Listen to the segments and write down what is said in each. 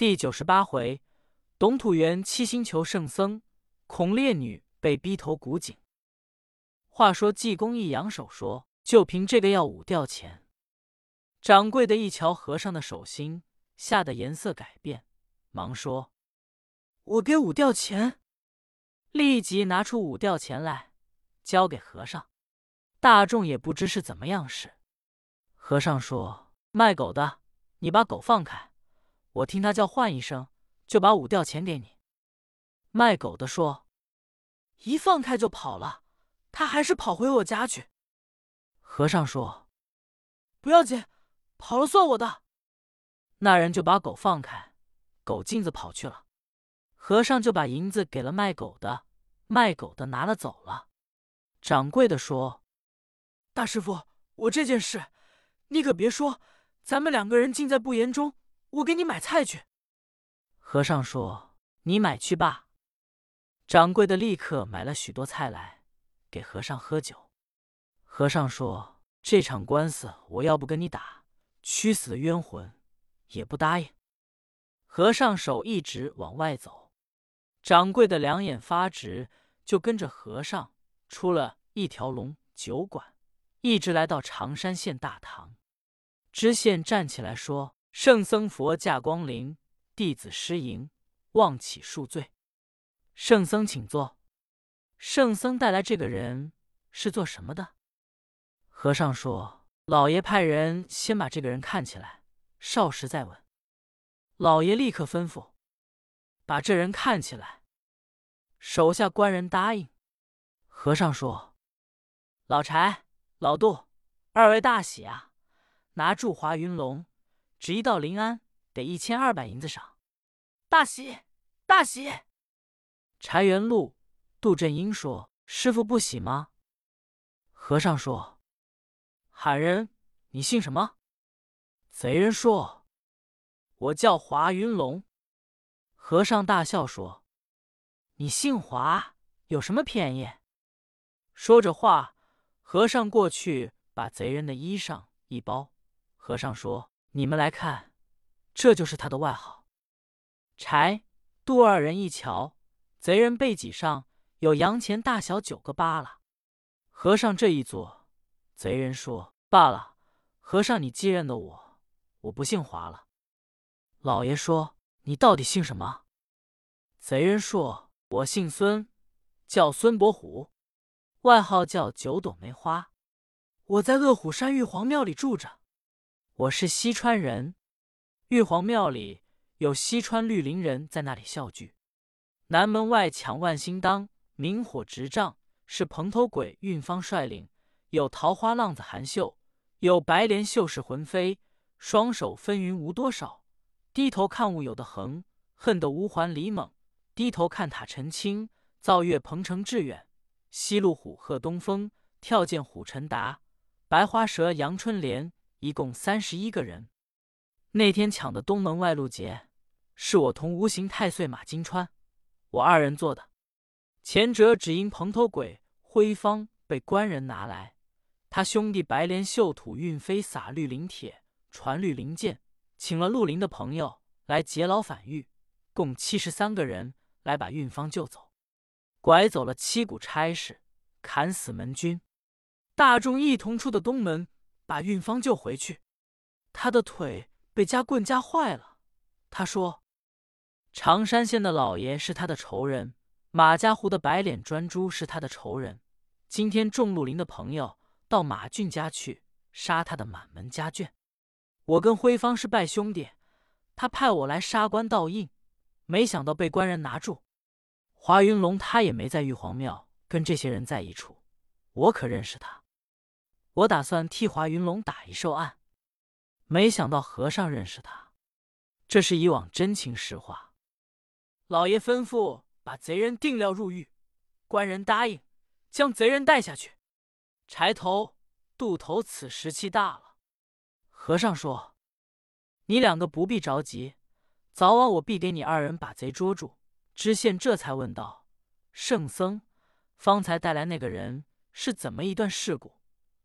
第九十八回，董土元七星求圣僧，孔烈女被逼投古井。话说济公一扬手说：“就凭这个要五吊钱。”掌柜的一瞧和尚的手心，吓得颜色改变，忙说：“我给五吊钱。”立即拿出五吊钱来，交给和尚。大众也不知是怎么样事。和尚说：“卖狗的，你把狗放开，我听他叫唤一声，就把五吊钱给你。”卖狗的说：“一放开就跑了，他还是跑回我家去。”和尚说：“不要紧。”跑了算我的，那人就把狗放开，狗径子跑去了。和尚就把银子给了卖狗的，卖狗的拿了走了。掌柜的说：“大师傅，我这件事你可别说，咱们两个人尽在不言中。我给你买菜去。”和尚说：“你买去吧。”掌柜的立刻买了许多菜来给和尚喝酒。和尚说：“这场官司我要不跟你打。”屈死的冤魂也不答应。和尚手一直往外走，掌柜的两眼发直，就跟着和尚出了一条龙酒馆，一直来到常山县大堂。知县站起来说：“圣僧佛驾光临，弟子失迎，望起恕罪。”圣僧请坐。圣僧带来这个人是做什么的？和尚说。老爷派人先把这个人看起来，少时再问。老爷立刻吩咐，把这人看起来。手下官人答应。和尚说：“老柴、老杜，二位大喜啊！拿住华云龙，只一到临安得一千二百银子赏。大喜，大喜！”柴元禄、杜振英说：“师傅不喜吗？”和尚说。喊人，你姓什么？贼人说：“我叫华云龙。”和尚大笑说：“你姓华，有什么便宜？”说着话，和尚过去把贼人的衣裳一包。和尚说：“你们来看，这就是他的外号。”柴、杜二人一瞧，贼人背脊上有洋钱大小九个疤了。和尚这一坐。贼人说：“罢了，和尚，你既认得我，我不姓华了。”老爷说：“你到底姓什么？”贼人说：“我姓孙，叫孙伯虎，外号叫九朵梅花。我在恶虎山玉皇庙里住着。我是西川人，玉皇庙里有西川绿林人在那里笑聚。南门外抢万兴当，明火执仗，是蓬头鬼运方率领。”有桃花浪子韩秀，有白莲秀士魂飞，双手分云无多少。低头看雾有的横，恨得无环李猛。低头看塔陈清，造月鹏程致远。西路虎鹤东风，跳涧虎陈达。白花蛇杨春莲，一共三十一个人。那天抢的东门外路劫，是我同无形太岁马金川，我二人做的。前者只因蓬头鬼辉方被官人拿来。他兄弟白莲秀土运飞撒绿林铁传绿林剑，请了绿林的朋友来劫牢反狱，共七十三个人来把运方救走，拐走了七股差事，砍死门军。大众一同出的东门，把运方救回去。他的腿被夹棍夹坏了。他说：“常山县的老爷是他的仇人，马家湖的白脸专诸是他的仇人。今天众绿林的朋友。”到马俊家去杀他的满门家眷。我跟辉方是拜兄弟，他派我来杀官盗印，没想到被官人拿住。华云龙他也没在玉皇庙跟这些人在一处，我可认识他。我打算替华云龙打一受案，没想到和尚认识他，这是以往真情实话。老爷吩咐把贼人定料入狱，官人答应将贼人带下去。柴头、渡头此时气大了。和尚说：“你两个不必着急，早晚我必给你二人把贼捉住。”知县这才问道：“圣僧，方才带来那个人是怎么一段事故？”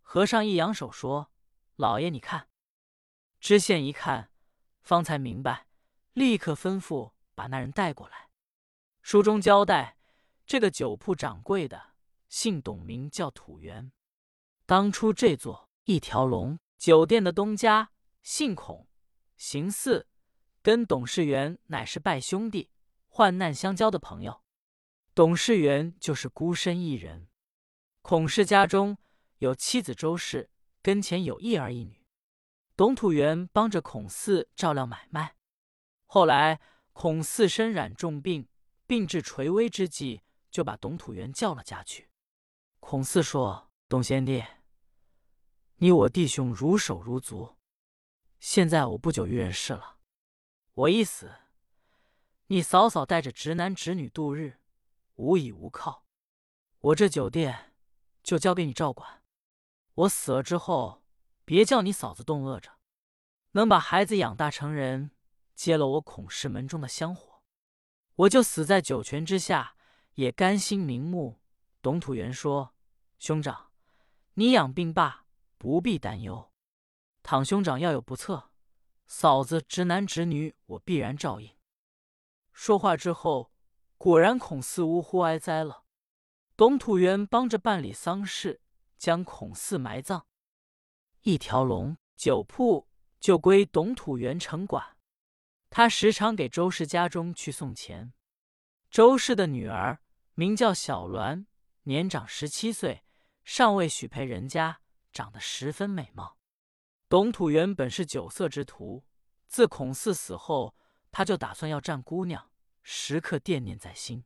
和尚一扬手说：“老爷，你看。”知县一看，方才明白，立刻吩咐把那人带过来。书中交代，这个酒铺掌柜的姓董，名叫土元。当初这座一条龙酒店的东家姓孔，行四，跟董事元乃是拜兄弟，患难相交的朋友。董事元就是孤身一人。孔氏家中有妻子周氏，跟前有一儿一女。董土元帮着孔四照料买卖。后来孔四身染重病。病至垂危之际，就把董土元叫了家去。孔四说：“董贤弟，你我弟兄如手如足。现在我不久于人世了，我一死，你嫂嫂带着侄男侄女度日，无依无靠。我这酒店就交给你照管。我死了之后，别叫你嫂子冻饿着，能把孩子养大成人，接了我孔氏门中的香火。”我就死在九泉之下，也甘心瞑目。董土元说：“兄长，你养病罢，不必担忧。倘兄长要有不测，嫂子、侄男、侄女，我必然照应。”说话之后，果然孔四呜呼哀哉了。董土元帮着办理丧事，将孔四埋葬。一条龙酒铺就归董土元城管。他时常给周氏家中去送钱。周氏的女儿名叫小鸾，年长十七岁，尚未许配人家，长得十分美貌。董土元本是酒色之徒，自孔四死后，他就打算要占姑娘，时刻惦念在心。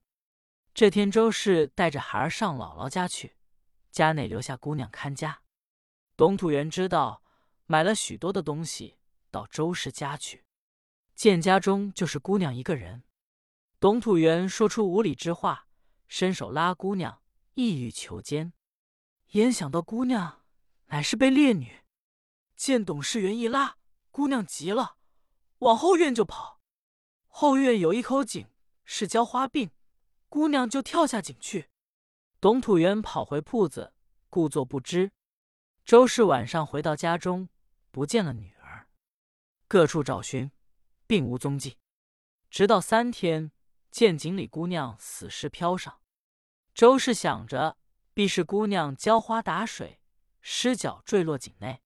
这天，周氏带着孩儿上姥姥家去，家内留下姑娘看家。董土元知道，买了许多的东西到周氏家去。见家中就是姑娘一个人，董土元说出无礼之话，伸手拉姑娘，意欲求奸。焉想到姑娘乃是被烈女，见董事元一拉，姑娘急了，往后院就跑。后院有一口井，是浇花病，姑娘就跳下井去。董土元跑回铺子，故作不知。周氏晚上回到家中，不见了女儿，各处找寻。并无踪迹，直到三天，见井里姑娘死尸漂上。周氏想着，必是姑娘浇花打水，失脚坠落井内，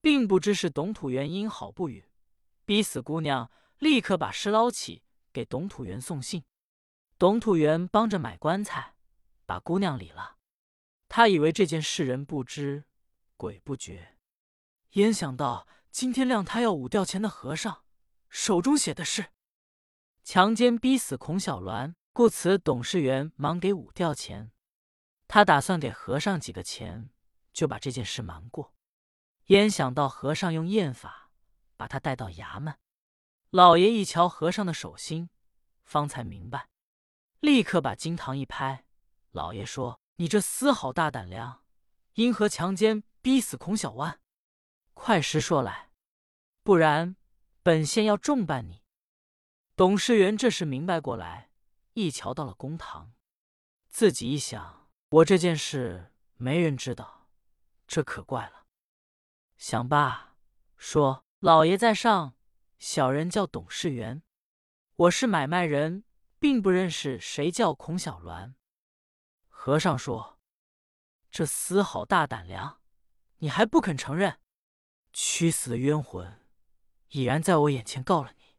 并不知是董土元因好不语，逼死姑娘，立刻把尸捞起，给董土元送信。董土元帮着买棺材，把姑娘理了。他以为这件事人不知，鬼不觉，焉想到今天亮他要五吊钱的和尚。手中写的是强奸逼死孔小鸾，故此董事员忙给五吊钱。他打算给和尚几个钱，就把这件事瞒过。焉想到和尚用验法把他带到衙门，老爷一瞧和尚的手心，方才明白，立刻把金堂一拍。老爷说：“你这厮好大胆量，因何强奸逼死孔小万？快实说来，不然。”本县要重办你。董事员这时明白过来，一瞧到了公堂，自己一想，我这件事没人知道，这可怪了。想罢，说：“老爷在上，小人叫董事员，我是买卖人，并不认识谁叫孔小鸾。”和尚说：“这厮好大胆量，你还不肯承认？屈死的冤魂！”已然在我眼前告了你，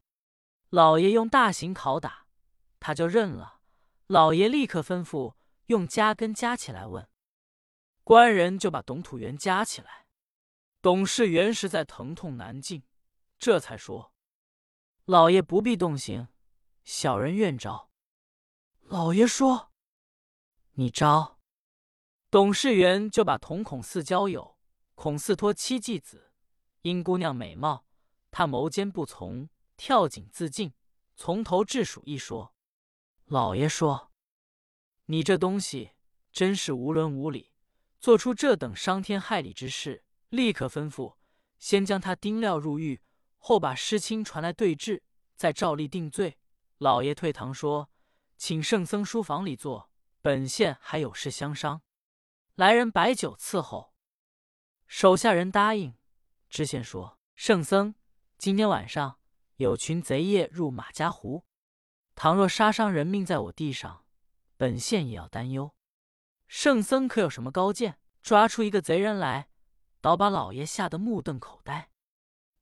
老爷用大刑拷打，他就认了。老爷立刻吩咐用夹根夹起来问，官人就把董土元夹起来。董事元实在疼痛难禁，这才说：“老爷不必动刑，小人愿招。”老爷说：“你招。”董事元就把同孔四交友，孔四托妻继子，因姑娘美貌。他谋奸不从，跳井自尽，从头至数一说。老爷说：“你这东西真是无伦无理，做出这等伤天害理之事。”立刻吩咐，先将他丁料入狱，后把师亲传来对质，再照例定罪。老爷退堂说：“请圣僧书房里坐，本县还有事相商。”来人摆酒伺候，手下人答应。知县说：“圣僧。”今天晚上有群贼夜入马家湖，倘若杀伤人命在我地上，本县也要担忧。圣僧可有什么高见，抓出一个贼人来，倒把老爷吓得目瞪口呆。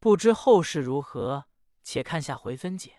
不知后事如何，且看下回分解。